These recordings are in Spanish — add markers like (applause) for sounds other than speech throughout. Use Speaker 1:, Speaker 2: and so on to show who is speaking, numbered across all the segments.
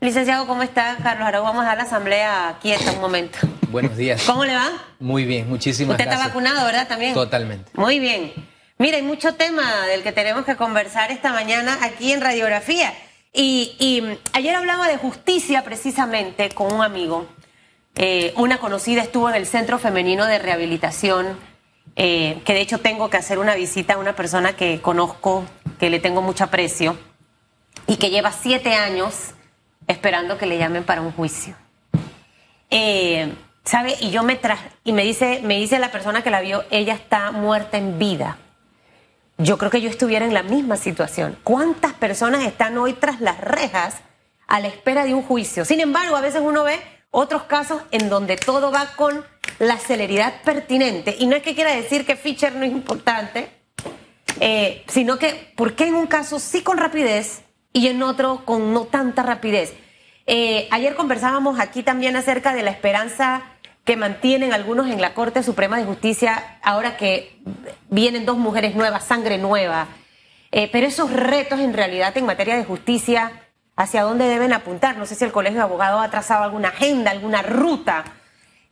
Speaker 1: Licenciado, ¿cómo está? Carlos Arau, vamos a dar la asamblea quieta un momento.
Speaker 2: Buenos días.
Speaker 1: ¿Cómo le va?
Speaker 2: Muy bien, muchísimas
Speaker 1: Usted
Speaker 2: gracias.
Speaker 1: está vacunado, ¿verdad? También.
Speaker 2: Totalmente.
Speaker 1: Muy bien. Mira, hay mucho tema del que tenemos que conversar esta mañana aquí en Radiografía. Y, y, mm, ayer hablaba de justicia precisamente con un amigo. Eh, una conocida estuvo en el Centro Femenino de Rehabilitación, eh, que de hecho tengo que hacer una visita a una persona que conozco, que le tengo mucho aprecio, y que lleva siete años esperando que le llamen para un juicio. Eh, ¿Sabe? Y yo me tra y me dice, me dice la persona que la vio, ella está muerta en vida. Yo creo que yo estuviera en la misma situación. ¿Cuántas personas están hoy tras las rejas a la espera de un juicio? Sin embargo, a veces uno ve otros casos en donde todo va con la celeridad pertinente. Y no es que quiera decir que Fischer no es importante, eh, sino que, ¿por qué en un caso sí con rapidez y en otro con no tanta rapidez? Eh, ayer conversábamos aquí también acerca de la esperanza que mantienen algunos en la Corte Suprema de Justicia ahora que vienen dos mujeres nuevas, sangre nueva. Eh, pero esos retos en realidad en materia de justicia, ¿hacia dónde deben apuntar? No sé si el Colegio de Abogados ha trazado alguna agenda, alguna ruta,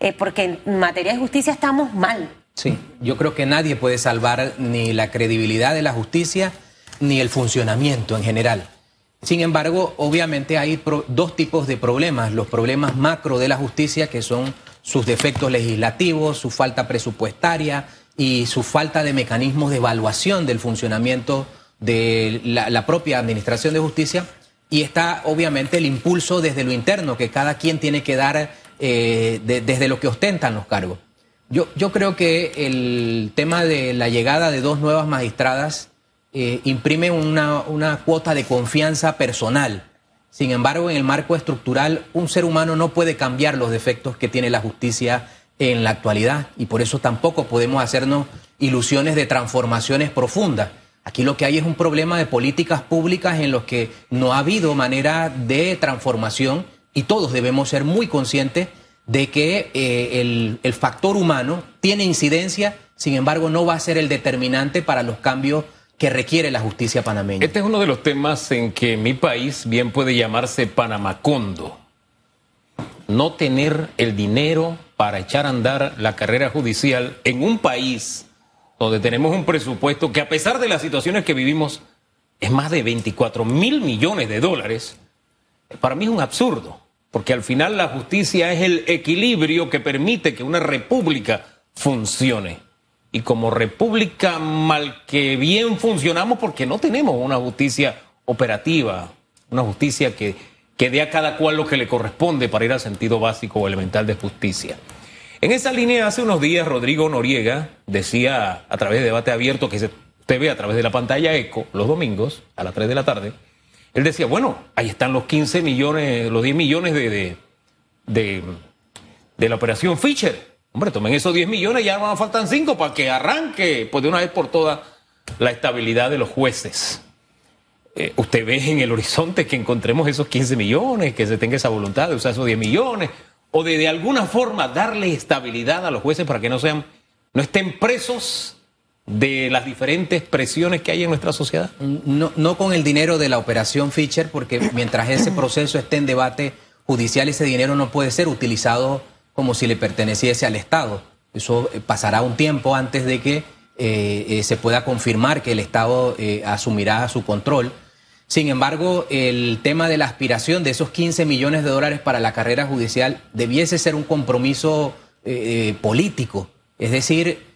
Speaker 1: eh, porque en materia de justicia estamos mal.
Speaker 2: Sí, yo creo que nadie puede salvar ni la credibilidad de la justicia ni el funcionamiento en general. Sin embargo, obviamente hay dos tipos de problemas. Los problemas macro de la justicia, que son sus defectos legislativos, su falta presupuestaria y su falta de mecanismos de evaluación del funcionamiento de la, propia Administración de Justicia. Y está obviamente el impulso desde lo interno que cada quien tiene que dar eh, de- desde lo que ostentan los cargos. Yo, yo creo que el tema de la llegada de dos nuevas magistradas eh, imprime una, una cuota de confianza personal. Sin embargo, en el marco estructural, un ser humano no puede cambiar los defectos que tiene la justicia en la actualidad y por eso tampoco podemos hacernos ilusiones de transformaciones profundas. Aquí lo que hay es un problema de políticas públicas en los que no ha habido manera de transformación y todos debemos ser muy conscientes de que eh, el, el factor humano tiene incidencia, sin embargo no va a ser el determinante para los cambios que requiere la justicia panameña.
Speaker 3: Este es uno de los temas en que mi país bien puede llamarse Panamacondo. No tener el dinero para echar a andar la carrera judicial en un país donde tenemos un presupuesto que a pesar de las situaciones que vivimos es más de 24 mil millones de dólares, para mí es un absurdo, porque al final la justicia es el equilibrio que permite que una república funcione. Y como república mal que bien funcionamos porque no tenemos una justicia operativa, una justicia que, que dé a cada cual lo que le corresponde para ir al sentido básico o elemental de justicia. En esa línea, hace unos días, Rodrigo Noriega decía a través de debate abierto que se, usted ve a través de la pantalla ECO los domingos a las 3 de la tarde. Él decía, bueno, ahí están los 15 millones, los 10 millones de, de, de, de la operación Fisher. Hombre, tomen esos 10 millones, ya nos faltan 5 para que arranque, pues de una vez por todas, la estabilidad de los jueces. Eh, usted ve en el horizonte que encontremos esos 15 millones, que se tenga esa voluntad de usar esos 10 millones, o de de alguna forma darle estabilidad a los jueces para que no sean, no estén presos de las diferentes presiones que hay en nuestra sociedad.
Speaker 2: No, no con el dinero de la operación Fischer, porque mientras ese proceso esté en debate judicial, ese dinero no puede ser utilizado como si le perteneciese al Estado. Eso eh, pasará un tiempo antes de que eh, eh, se pueda confirmar que el Estado asumirá su control. Sin embargo, el tema de la aspiración de esos 15 millones de dólares para la carrera judicial debiese ser un compromiso político. Es decir,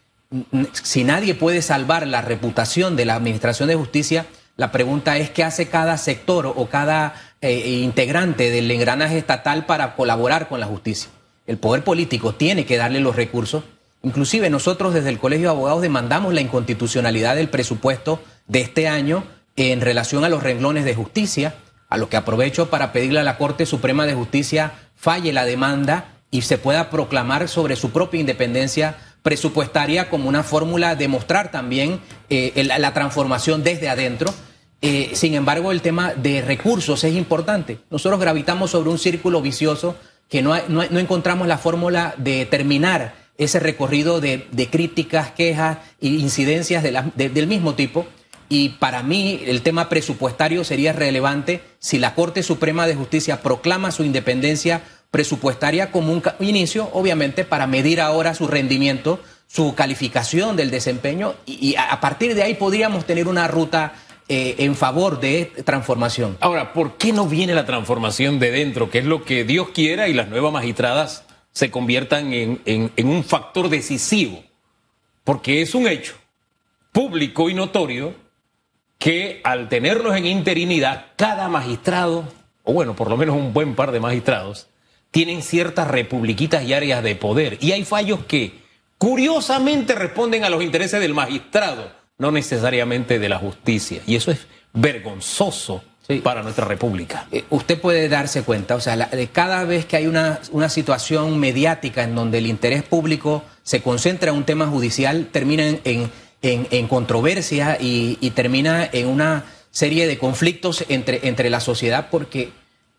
Speaker 2: si nadie puede salvar la reputación de la Administración de Justicia, la pregunta es qué hace cada sector o cada integrante del engranaje estatal para colaborar con la justicia. El poder político tiene que darle los recursos. Inclusive nosotros desde el Colegio de Abogados demandamos la inconstitucionalidad del presupuesto de este año en relación a los renglones de justicia, a lo que aprovecho para pedirle a la Corte Suprema de Justicia falle la demanda y se pueda proclamar sobre su propia independencia presupuestaria como una fórmula de mostrar también eh, la transformación desde adentro. Eh, sin embargo, el tema de recursos es importante. Nosotros gravitamos sobre un círculo vicioso que no, no encontramos la fórmula de terminar ese recorrido de, críticas, quejas e incidencias del mismo tipo. y para mí el tema presupuestario sería relevante si la Corte Suprema de Justicia proclama su independencia presupuestaria como un inicio, obviamente, para medir ahora su rendimiento, su calificación del desempeño y, a partir de ahí podríamos tener una ruta eh, en favor de transformación.
Speaker 3: Ahora, ¿por qué no viene la transformación de dentro? Que es lo que Dios quiera y las nuevas magistradas se conviertan en un factor decisivo. Porque es un hecho público y notorio que al tenerlos en interinidad, cada magistrado, o bueno, por lo menos un buen par de magistrados, tienen ciertas republiquitas y áreas de poder. Y hay fallos que curiosamente responden a los intereses del magistrado, no necesariamente de la justicia. Y eso es vergonzoso para nuestra república.
Speaker 2: Eh, usted puede darse cuenta, o sea, de cada vez que hay una, una situación mediática en donde el interés público se concentra en un tema judicial, termina en en, controversia y, termina en una serie de conflictos entre, entre la sociedad porque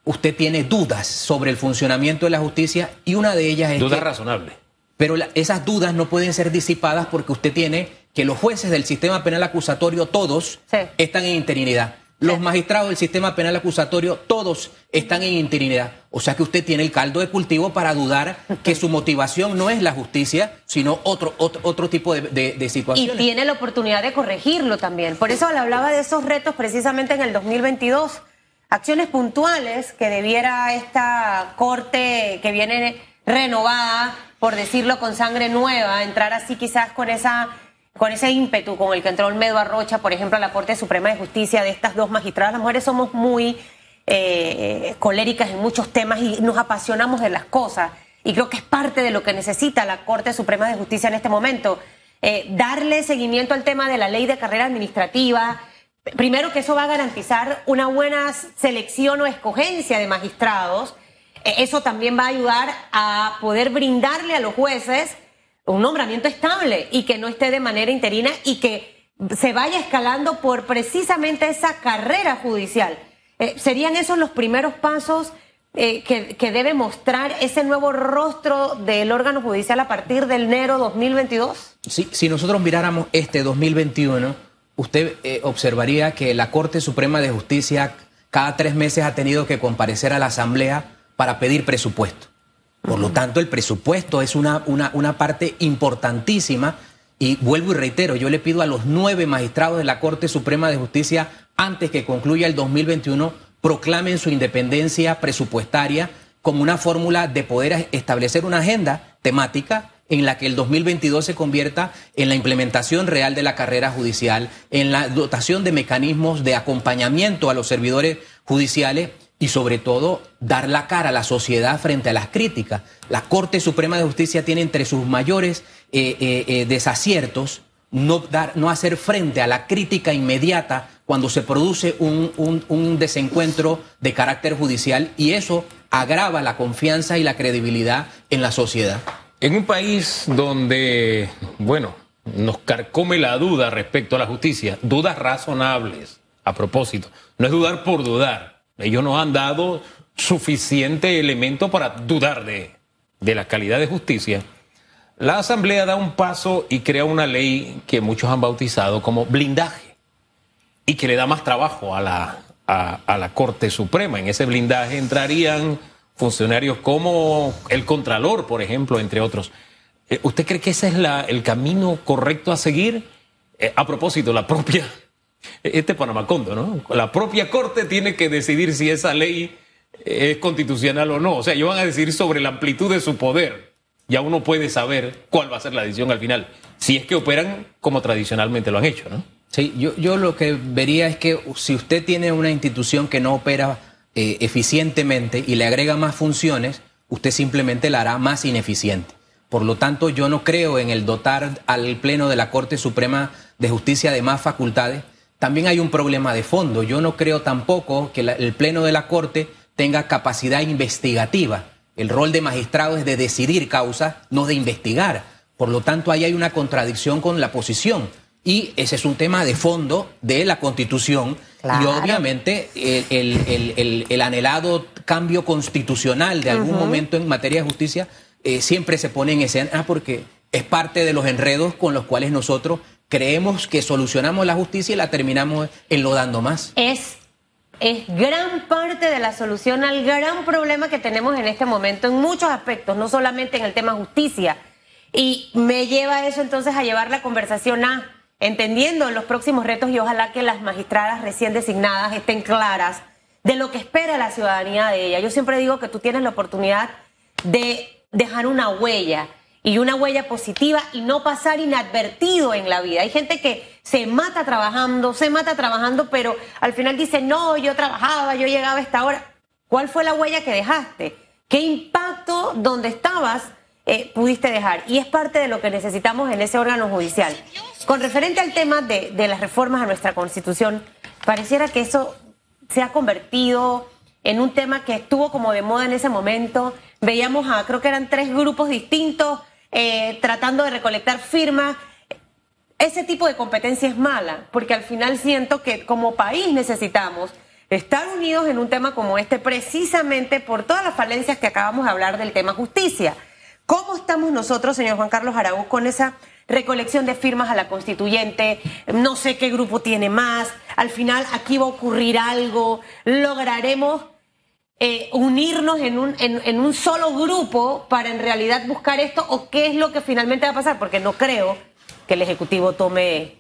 Speaker 2: usted tiene dudas sobre el funcionamiento de la justicia y una de ellas es...
Speaker 3: Dudas razonables.
Speaker 2: Pero esas dudas no pueden ser disipadas porque usted tiene que los jueces del sistema penal acusatorio, todos, están en interinidad. Los magistrados del sistema penal acusatorio, todos están en interinidad. O sea que usted tiene el caldo de cultivo para dudar que su motivación no es la justicia, sino otro, otro, tipo de, de, situaciones.
Speaker 1: Y tiene la oportunidad de corregirlo también. Por eso le hablaba de esos retos precisamente en el 2022. Acciones puntuales que debiera esta corte que viene renovada, por decirlo con sangre nueva, entrar así quizás con esa con ese ímpetu con el que entró Olmedo Arrocha, por ejemplo, a la Corte Suprema de Justicia de estas dos magistradas, las mujeres somos muy eh, coléricas en muchos temas y nos apasionamos de las cosas. Y creo que es parte de lo que necesita la Corte Suprema de Justicia en este momento. Eh, darle seguimiento al tema de la ley de carrera administrativa. Primero que eso va a garantizar una buena selección o escogencia de magistrados. Eh, eso también va a ayudar a poder brindarle a los jueces un nombramiento estable y que no esté de manera interina y que se vaya escalando por precisamente esa carrera judicial. Eh, ¿Serían esos los primeros pasos eh, que, debe mostrar ese nuevo rostro del órgano judicial a partir del enero 2022?
Speaker 2: Sí, si nosotros miráramos este 2021, usted eh, observaría que la Corte Suprema de Justicia cada tres meses ha tenido que comparecer a la Asamblea para pedir presupuesto. Por lo tanto, el presupuesto es una, una, una parte importantísima. Y vuelvo y reitero, yo le pido a los nueve magistrados de la Corte Suprema de Justicia, antes que concluya el 2021, proclamen su independencia presupuestaria como una fórmula de poder establecer una agenda temática en la que el 2022 se convierta en la implementación real de la carrera judicial, en la dotación de mecanismos de acompañamiento a los servidores judiciales y sobre todo dar la cara a la sociedad frente a las críticas. La Corte Suprema de Justicia tiene entre sus mayores eh, eh, eh, desaciertos no, dar, no hacer frente a la crítica inmediata cuando se produce un, un, desencuentro de carácter judicial y eso agrava la confianza y la credibilidad en la sociedad.
Speaker 3: En un país donde, bueno, nos carcome la duda respecto a la justicia, dudas razonables, a propósito, no es dudar por dudar ellos nos han dado suficiente elemento para dudar de, la calidad de justicia. La Asamblea da un paso y crea una ley que muchos han bautizado como blindaje y que le da más trabajo a la, a, la Corte Suprema. En ese blindaje entrarían funcionarios como el Contralor, por ejemplo, entre otros. Eh, ¿Usted cree que ese es la, el camino correcto a seguir? Eh, a propósito, la propia este Panamacondo, ¿no? La propia Corte tiene que decidir si esa ley es constitucional o no. O sea, ellos van a decidir sobre la amplitud de su poder. Ya uno puede saber cuál va a ser la decisión al final, si es que operan como tradicionalmente lo han hecho, ¿no?
Speaker 2: Sí, yo, yo lo que vería es que si usted tiene una institución que no opera eh, eficientemente y le agrega más funciones, usted simplemente la hará más ineficiente. Por lo tanto, yo no creo en el dotar al Pleno de la Corte Suprema de Justicia de más facultades, también hay un problema de fondo. Yo no creo tampoco que el Pleno de la Corte tenga capacidad investigativa. El rol de magistrado es de decidir causas, no de investigar. Por lo tanto, ahí hay una contradicción con la posición. Y ese es un tema de fondo de la Constitución. Y obviamente el, anhelado cambio constitucional de algún momento en materia de justicia eh, siempre se pone en escena porque es parte de los enredos con los cuales nosotros creemos que solucionamos la justicia y la terminamos enlodando más.
Speaker 1: Es, es gran parte de la solución al gran problema que tenemos en este momento en muchos aspectos, no solamente en el tema justicia. Y me lleva eso entonces a llevar la conversación a entendiendo los próximos retos y ojalá que las magistradas recién designadas estén claras de lo que espera la ciudadanía de ella. Yo siempre digo que tú tienes la oportunidad de dejar una huella y una huella positiva y no pasar inadvertido en la vida. Hay gente que se mata trabajando, se mata trabajando, pero al final dice, no, yo trabajaba, yo llegaba a esta hora. ¿Cuál fue la huella que dejaste? ¿Qué impacto donde estabas eh, pudiste dejar? Y es parte de lo que necesitamos en ese órgano judicial. Con referente al tema de, de las reformas a nuestra constitución, pareciera que eso se ha convertido en un tema que estuvo como de moda en ese momento. Veíamos a, creo que eran tres grupos distintos eh, tratando de recolectar firmas. Ese tipo de competencia es mala, porque al final siento que como país necesitamos estar unidos en un tema como este, precisamente por todas las falencias que acabamos de hablar del tema justicia. ¿Cómo estamos nosotros, señor Juan Carlos Araúz, con esa recolección de firmas a la constituyente? No sé qué grupo tiene más. Al final aquí va a ocurrir algo. Lograremos eh, unirnos en un, en, un solo grupo para en realidad buscar esto o qué es lo que finalmente va a pasar, porque no creo que el Ejecutivo tome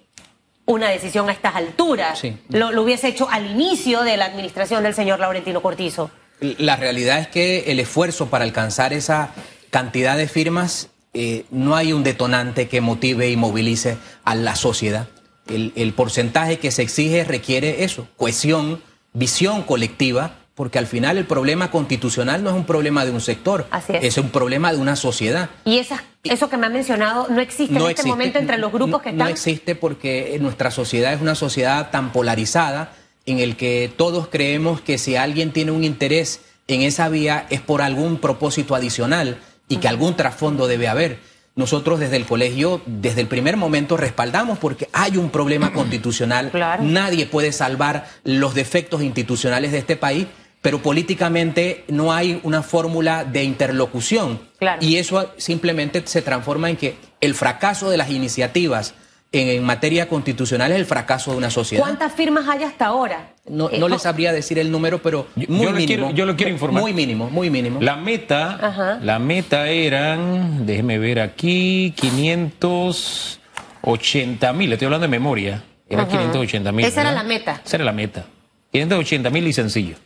Speaker 1: una decisión a estas alturas. Lo, hubiese hecho al inicio de la administración del señor Laurentino Cortizo.
Speaker 2: La realidad es que el esfuerzo para alcanzar esa cantidad de firmas, eh, no hay un detonante que motive y movilice a la sociedad. El, el porcentaje que se exige requiere eso, cohesión, visión colectiva porque al final el problema constitucional no es un problema de un sector, es. un problema de una sociedad.
Speaker 1: Y eso que me ha mencionado no existe en este momento entre los grupos que están.
Speaker 2: No existe porque nuestra sociedad es una sociedad tan polarizada en el que todos creemos que si alguien tiene un interés en esa vía es por algún propósito adicional y que algún trasfondo debe haber. Nosotros desde el colegio, desde el primer momento, respaldamos porque hay un problema constitucional. Nadie puede salvar los defectos institucionales de este país pero políticamente no hay una fórmula de interlocución. Y eso simplemente se transforma en que el fracaso de las iniciativas en, materia constitucional es el fracaso de una sociedad.
Speaker 1: ¿Cuántas firmas hay hasta ahora?
Speaker 2: No, no les sabría decir el número, pero muy
Speaker 3: yo
Speaker 2: mínimo.
Speaker 3: yo lo quiero informar.
Speaker 2: Muy mínimo, muy mínimo.
Speaker 3: La meta, la meta eran, déjeme ver aquí, 580 mil, estoy hablando de memoria. Era 580 mil.
Speaker 1: Esa era la meta.
Speaker 3: Esa era la meta. 580 mil y sencillo.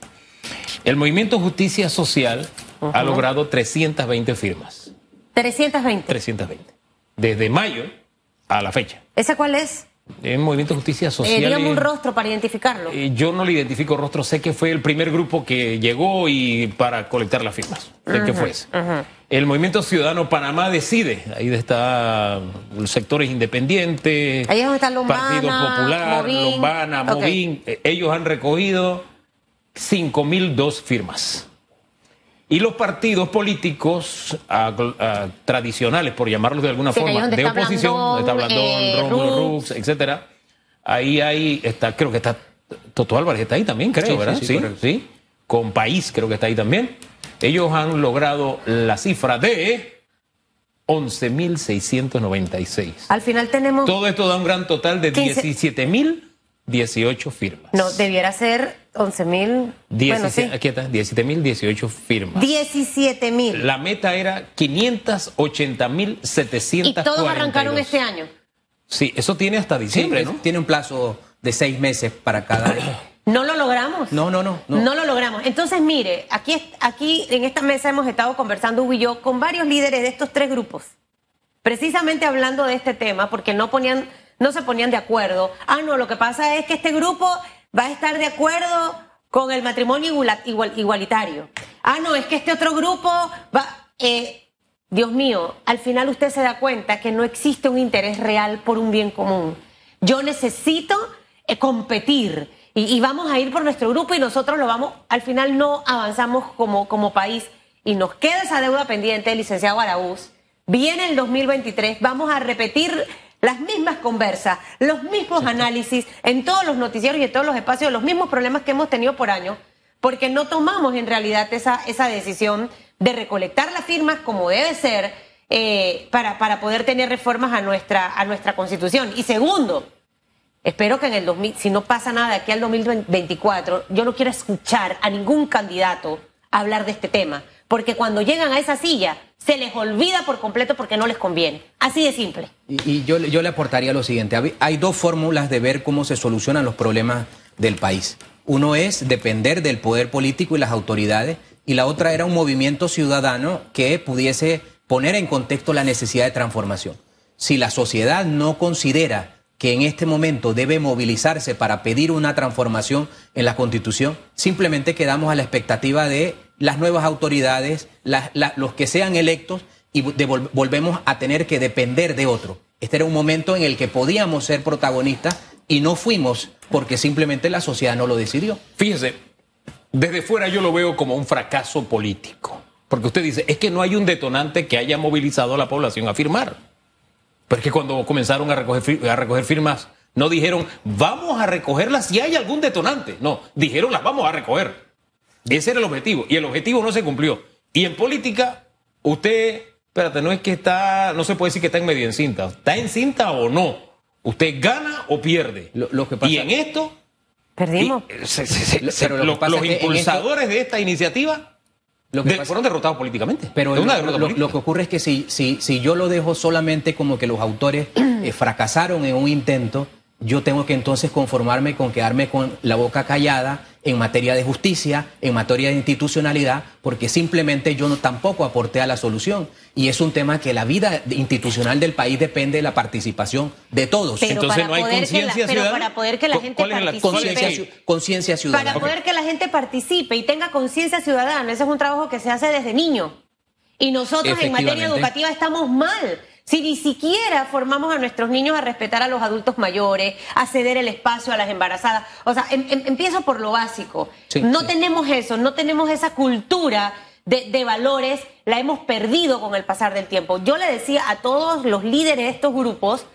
Speaker 3: El movimiento Justicia Social ha logrado 320 firmas.
Speaker 1: 320.
Speaker 3: 320. Desde mayo a la fecha.
Speaker 1: ¿Esa cuál es?
Speaker 3: El Movimiento Justicia Social.
Speaker 1: Eh, un rostro para identificarlo.
Speaker 3: Eh, yo no le identifico rostro, sé que fue el primer grupo que llegó y para colectar las firmas. Sé que fue ese. El Movimiento Ciudadano Panamá decide. Ahí está los sectores independientes.
Speaker 1: Ahí es donde está Lombana,
Speaker 3: Partido Popular, Lombana, Movín. Eh, ellos han recogido 5.002 firmas. Y los partidos políticos tradicionales, por llamarlos de alguna forma, de oposición, está Blandón, eh, Rómulo Rux, etcétera, ahí hay, está, creo que está Toto Álvarez está ahí también, creo, ¿verdad? Sí, sí, Con País creo que está ahí también. Ellos han logrado la cifra de 11.696.
Speaker 1: Al final tenemos...
Speaker 3: Todo esto da un gran total de 17.018 firmas.
Speaker 1: No, debiera ser 11 mil.
Speaker 3: Bueno, sí. Aquí está, 17 mil 18 firmas.
Speaker 1: 17 mil.
Speaker 3: La meta era 580 mil 700.
Speaker 1: Y todos arrancaron este año.
Speaker 3: Sí, eso tiene hasta diciembre, ¿no?
Speaker 2: Tiene un plazo de seis meses para cada año. (clears throat)
Speaker 1: ¿No lo logramos?
Speaker 2: No, no, no,
Speaker 1: no. lo logramos. Entonces, mire, aquí, aquí en esta mesa hemos estado conversando, Hugo y yo, con varios líderes de estos tres grupos. Precisamente hablando de este tema, porque no ponían, no se ponían de acuerdo. Ah, no, lo que pasa es que este grupo va a estar de acuerdo con el matrimonio igualitario. Ah, no, es que este otro grupo va... Eh, Dios mío, al final usted se da cuenta que no existe un interés real por un bien común. Yo necesito eh, competir y, vamos a ir por nuestro grupo y nosotros lo vamos, al final no avanzamos como, como país y nos queda esa deuda pendiente, licenciado Araúz. Viene el 2023, vamos a repetir las mismas conversas, los mismos análisis en todos los noticieros y en todos los espacios, los mismos problemas que hemos tenido por años, porque no tomamos en realidad esa, esa decisión de recolectar las firmas como debe ser eh, para, para poder tener reformas a nuestra, a nuestra constitución. Y segundo, espero que en el 2000, si no pasa nada de aquí al 2024, yo no quiero escuchar a ningún candidato hablar de este tema, porque cuando llegan a esa silla se les olvida por completo porque no les conviene. Así de simple.
Speaker 2: Y, yo, yo le aportaría lo siguiente, hay dos fórmulas de ver cómo se solucionan los problemas del país. Uno es depender del poder político y las autoridades, y la otra era un movimiento ciudadano que pudiese poner en contexto la necesidad de transformación. Si la sociedad no considera que en este momento debe movilizarse para pedir una transformación en la Constitución, simplemente quedamos a la expectativa de las nuevas autoridades, los que sean electos, y volvemos a tener que depender de otro. Este era un momento en el que podíamos ser protagonistas y no fuimos porque simplemente la sociedad no lo decidió.
Speaker 3: Fíjese, desde fuera yo lo veo como un fracaso político. Porque usted dice, es que no hay un detonante que haya movilizado a la población a firmar. Pero es que cuando comenzaron a recoger, a recoger firmas, no dijeron, vamos a recogerlas si hay algún detonante. No, dijeron, las vamos a recoger. Ese era el objetivo. Y el objetivo no se cumplió. Y en política, usted, espérate, no es que está, no se puede decir que está en medio encinta. ¿Está en cinta o no? Usted gana o pierde. Lo, que y en esto...
Speaker 1: Perdimos.
Speaker 3: los impulsadores de esta iniciativa lo que fueron derrotados políticamente.
Speaker 2: Pero lo, que ocurre es que si, si, si yo lo dejo solamente como que los autores (clears throat) eh, fracasaron en un intento, yo tengo que entonces conformarme con quedarme con la boca callada en materia de justicia, en materia de institucionalidad, porque simplemente yo no tampoco aporté a la solución. Y es un tema que la vida institucional del país depende de la participación de todos.
Speaker 3: Entonces no hay conciencia ciudadana. Pero
Speaker 1: para poder que la gente participe.
Speaker 2: Conciencia ciudadana.
Speaker 1: Para poder que la gente participe y tenga conciencia ciudadana, ese es un trabajo que se hace desde niño. Y nosotros en materia educativa estamos mal. Si ni siquiera formamos a nuestros niños a respetar a los adultos mayores, a ceder el espacio a las embarazadas. O sea, em, em, empiezo por lo básico. no tenemos eso, no tenemos esa cultura de, de, valores, la hemos perdido con el pasar del tiempo. Yo le decía a todos los líderes de estos grupos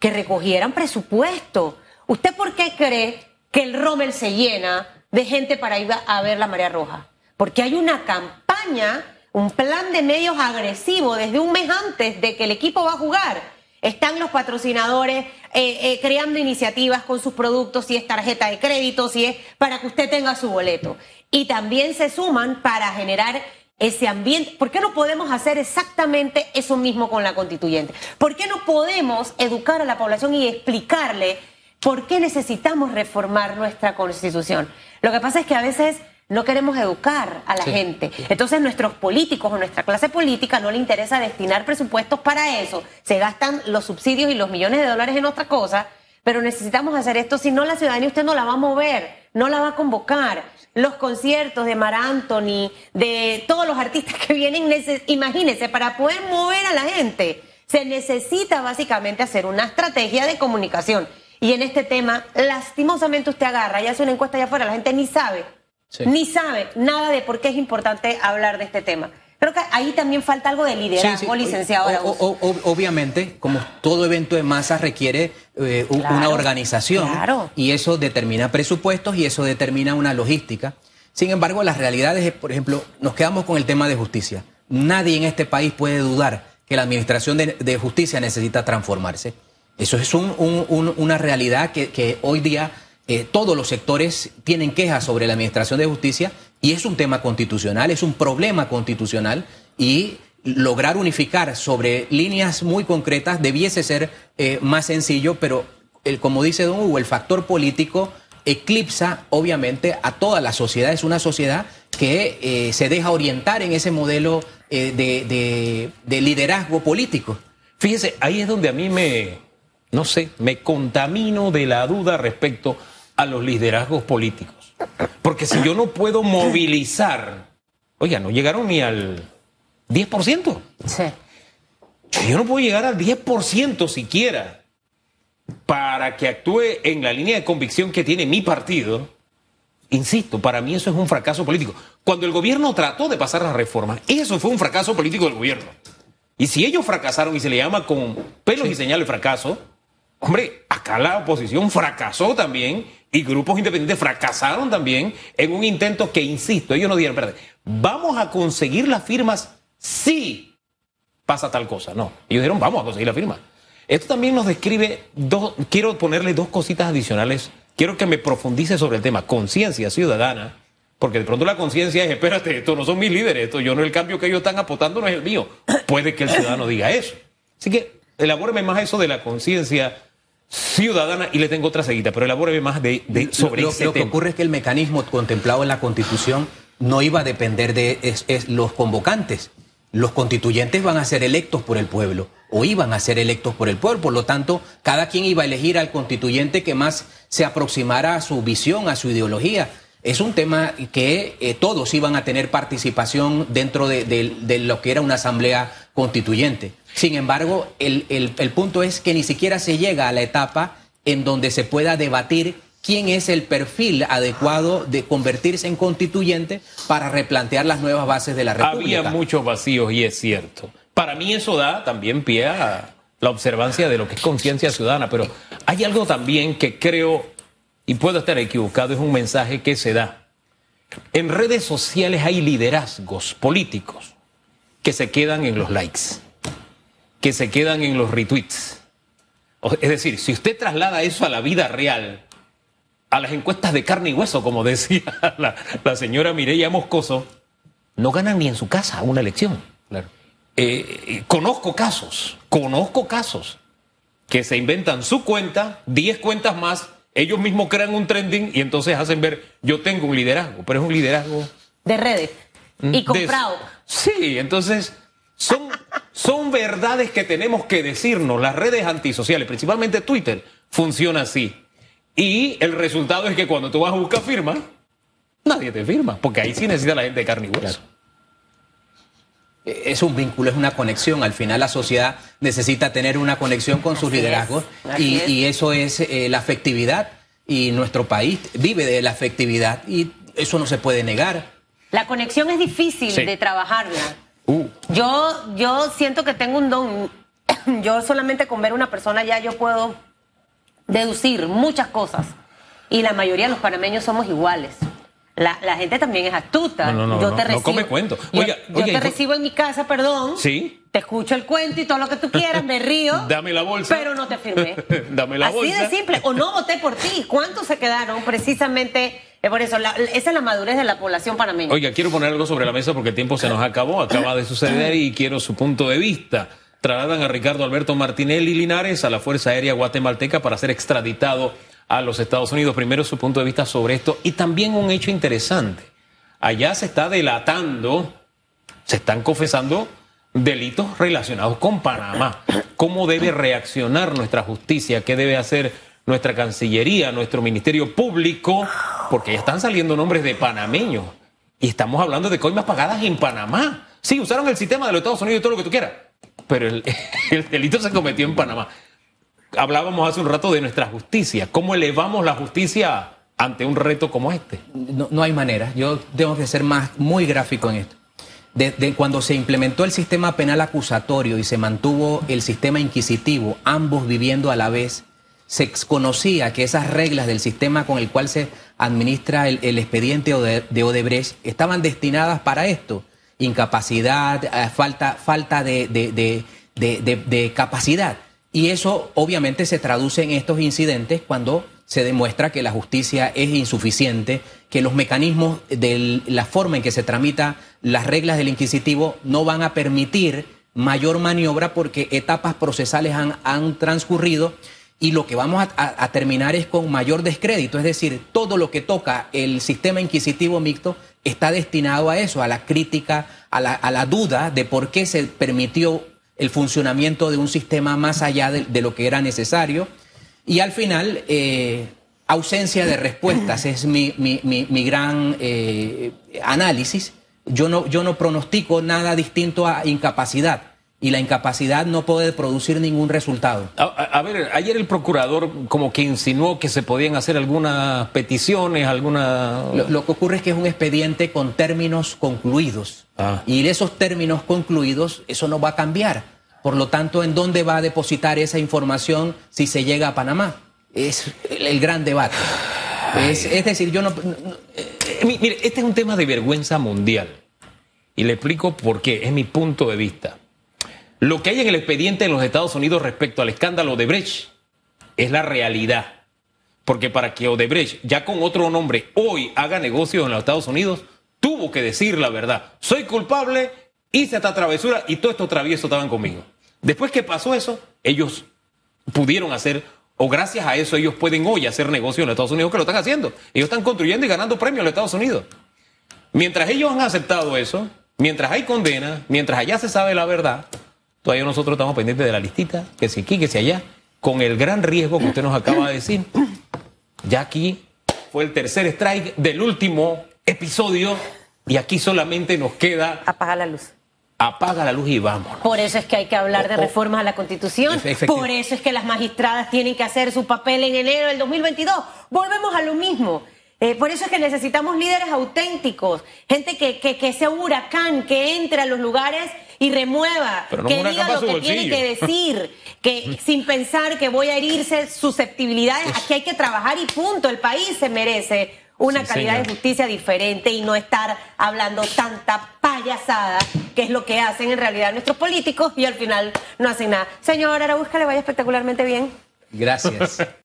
Speaker 1: que recogieran presupuesto. ¿Usted por qué cree que el Rommel se llena de gente para ir a ver la María Roja? Porque hay una campaña un plan de medios agresivo desde un mes antes de que el equipo va a jugar. Están los patrocinadores eh, eh, creando iniciativas con sus productos, si es tarjeta de crédito, si es para que usted tenga su boleto. Y también se suman para generar ese ambiente. ¿Por qué no podemos hacer exactamente eso mismo con la constituyente? ¿Por qué no podemos educar a la población y explicarle por qué necesitamos reformar nuestra constitución? Lo que pasa es que a veces no queremos educar a la gente. Entonces nuestros políticos o nuestra clase política no le interesa destinar presupuestos para eso. Se gastan los subsidios y los millones de dólares en otra cosa, pero necesitamos hacer esto, si no la ciudadanía usted no la va a mover, no la va a convocar. Los conciertos de Mar Anthony, de todos los artistas que vienen, imagínense, para poder mover a la gente, se necesita básicamente hacer una estrategia de comunicación. Y en este tema, lastimosamente usted agarra y hace una encuesta allá afuera, la gente ni sabe ni sabe nada de por qué es importante hablar de este tema. Creo que ahí también falta algo de liderazgo, licenciado.
Speaker 2: obviamente, como todo evento de masa requiere eh, una organización y eso determina presupuestos y eso determina una logística. Sin embargo, las realidades, por ejemplo, nos quedamos con el tema de justicia. Nadie en este país puede dudar que la administración de, justicia necesita transformarse. Eso es una realidad que, que hoy día eh, todos los sectores tienen quejas sobre la administración de justicia y es un tema constitucional, es un problema constitucional y lograr unificar sobre líneas muy concretas debiese ser eh, más sencillo, pero el, como dice don Hugo, el factor político eclipsa obviamente a toda la sociedad, es una sociedad que eh, se deja orientar en ese modelo de, de liderazgo político.
Speaker 3: Fíjese, ahí es donde a mí me, no sé, me contamino de la duda respecto a los liderazgos políticos. Porque si yo no puedo movilizar, oiga, no llegaron ni al 10%. Sí. Si yo no puedo llegar al 10% siquiera para que actúe en la línea de convicción que tiene mi partido, insisto, para mí eso es un fracaso político. Cuando el gobierno trató de pasar las reformas, eso fue un fracaso político del gobierno. Y si ellos fracasaron y se le llama con pelos y señales fracaso, hombre, acá la oposición fracasó también y grupos independientes fracasaron también en un intento que, insisto, ellos no dieron, espérate, vamos a conseguir las firmas sí, pasa tal cosa. No. Ellos dijeron, vamos a conseguir la firma. Esto también nos describe dos, quiero ponerle dos cositas adicionales. Quiero que me profundice sobre el tema conciencia ciudadana, porque de pronto la conciencia es, espérate, estos no son mis líderes, esto yo no el cambio que ellos están apostando no es el mío. Puede que el ciudadano diga eso. Así que elabóreme más eso de la conciencia ciudadana y le tengo otra seguida, pero elabóreme más de, sobre
Speaker 2: lo,
Speaker 3: ese
Speaker 2: lo que ocurre es que el mecanismo contemplado en la Constitución no iba a depender de los convocantes. Los constituyentes van a ser electos por el pueblo o iban a ser electos por el pueblo. Por lo tanto, cada quien iba a elegir al constituyente que más se aproximara a su visión, a su ideología. Es un tema que eh, todos iban a tener participación dentro de, lo que era una asamblea constituyente. Sin embargo, el, el punto es que ni siquiera se llega a la etapa en donde se pueda debatir quién es el perfil adecuado de convertirse en constituyente para replantear las nuevas bases de la República.
Speaker 3: Había muchos vacíos y es cierto. Para mí eso da también pie a la observancia de lo que es conciencia ciudadana, pero hay algo también que creo, y puedo estar equivocado, es un mensaje que se da. En redes sociales hay liderazgos políticos que se quedan en los likes, que se quedan en los retweets. Es decir, si usted traslada eso a la vida real, a las encuestas de carne y hueso, como (laughs) decía la, señora Mireya Moscoso, no ganan ni en su casa una elección. Eh, conozco casos, conozco casos que se inventan su cuenta, 10 cuentas más, ellos mismos crean un trending y entonces hacen ver, yo tengo un liderazgo, pero es un liderazgo...
Speaker 1: De redes. Y mm, comprado.
Speaker 3: sí, entonces son, son verdades que tenemos que decirnos. Las redes antisociales, principalmente Twitter, funciona así. Y el resultado es que cuando tú vas a buscar firma, nadie te firma, porque ahí sí necesita la gente de carne y hueso.
Speaker 2: Es un vínculo, es una conexión. Al final la sociedad necesita tener una conexión con sus liderazgos y, eso es eh, la afectividad y nuestro país vive de la afectividad y eso no se puede negar.
Speaker 1: La conexión es difícil de trabajarla. Uh. Yo, yo siento que tengo un don. (coughs) Yo solamente con ver una persona ya yo puedo deducir muchas cosas. Y la mayoría de los panameños somos iguales. La, gente también es astuta.
Speaker 3: No, no, yo te recibo, come cuento.
Speaker 1: Oiga, yo, te recibo en mi casa, perdón.
Speaker 3: Sí.
Speaker 1: Te escucho el cuento y todo lo que tú quieras, me río. (laughs)
Speaker 3: Dame la bolsa.
Speaker 1: Pero no te firmé. (laughs)
Speaker 3: Dame la bolsa.
Speaker 1: Así de simple. O no voté por ti. ¿Cuántos se quedaron precisamente por eso? esa es la madurez de la población panameña.
Speaker 3: Oiga, quiero poner algo sobre la mesa porque el tiempo se nos acabó. Acaba de suceder y quiero su punto de vista trasladan a Ricardo Alberto Martinelli Linares a la Fuerza Aérea Guatemalteca para ser extraditado a los Estados Unidos. Primero su punto de vista sobre esto y también un hecho interesante. Allá se está delatando, se están confesando delitos relacionados con Panamá. ¿Cómo debe reaccionar nuestra justicia? ¿Qué debe hacer nuestra Cancillería, nuestro Ministerio Público? Porque ya están saliendo nombres de panameños. Y estamos hablando de coimas pagadas en Panamá. Sí, usaron el sistema de los Estados Unidos y todo lo que tú quieras pero el, (laughs) delito se cometió en Panamá. Hablábamos hace un rato de nuestra justicia. ¿Cómo elevamos la justicia ante un reto como este?
Speaker 2: No, hay manera. Yo tengo que ser más muy gráfico en esto. Cuando se implementó el sistema penal acusatorio y se mantuvo el sistema inquisitivo, ambos viviendo a la vez, se conocía que esas reglas del sistema con el cual se administra el, expediente de Odebrecht estaban destinadas para esto incapacidad, eh, falta, falta de, de, capacidad. Y eso obviamente se traduce en estos incidentes cuando se demuestra que la justicia es insuficiente, que los mecanismos de la forma en que se tramita las reglas del inquisitivo no van a permitir mayor maniobra porque etapas procesales han, han transcurrido y lo que vamos a, terminar es con mayor descrédito, es decir, todo lo que toca el sistema inquisitivo mixto está destinado a eso, a la crítica, a la, duda de por qué se permitió el funcionamiento de un sistema más allá de, lo que era necesario. Y al final, eh, ausencia de respuestas es mi, gran eh, análisis. Yo no, yo no pronostico nada distinto a incapacidad y la incapacidad no puede producir ningún resultado.
Speaker 3: A, ver, ayer el procurador como que insinuó que se podían hacer algunas peticiones, alguna...
Speaker 2: Lo, que ocurre es que es un expediente con términos concluidos ah. y esos términos concluidos, eso no va a cambiar. Por lo tanto, ¿en dónde va a depositar esa información si se llega a Panamá? Es el, gran debate. Es, decir, yo no...
Speaker 3: Eh, mire, este es un tema de vergüenza mundial. Y le explico por qué, es mi punto de vista. Lo que hay en el expediente en los Estados Unidos respecto al escándalo de Brecht es la realidad. Porque para que Odebrecht, ya con otro nombre, hoy haga negocios en los Estados Unidos, tuvo que decir la verdad. Soy culpable, hice esta travesura y todos estos traviesos estaban conmigo. Después que pasó eso, ellos pudieron hacer, o gracias a eso ellos pueden hoy hacer negocios en los Estados Unidos, que lo están haciendo. Ellos están construyendo y ganando premios en los Estados Unidos. Mientras ellos han aceptado eso, mientras hay condena, mientras allá se sabe la verdad, todavía nosotros estamos pendientes de la listita, que si aquí, que si allá, con el gran riesgo que usted nos acaba de decir. Ya aquí fue el tercer strike del último episodio y aquí solamente nos queda
Speaker 1: Apaga la luz.
Speaker 3: apaga la luz y vámonos.
Speaker 1: Por eso es que hay que hablar de reformas a la Constitución.
Speaker 2: Efectivo.
Speaker 1: Por eso es que las magistradas tienen que hacer su papel en enero del 2022. Volvemos a lo mismo. Eh, por eso es que necesitamos líderes auténticos, gente que, que, que sea un huracán, que entre a los lugares y remueva,
Speaker 3: no
Speaker 1: que diga lo que tiene que decir, que (laughs) sin pensar que voy a herirse susceptibilidades, aquí hay que trabajar y punto. El país se merece una
Speaker 3: Sí,
Speaker 1: calidad
Speaker 3: señor.
Speaker 1: de justicia diferente y no estar hablando tanta payasada, que es lo que hacen en realidad nuestros políticos y al final no hacen nada. Señor Araúz, que le vaya espectacularmente bien.
Speaker 2: Gracias. (laughs)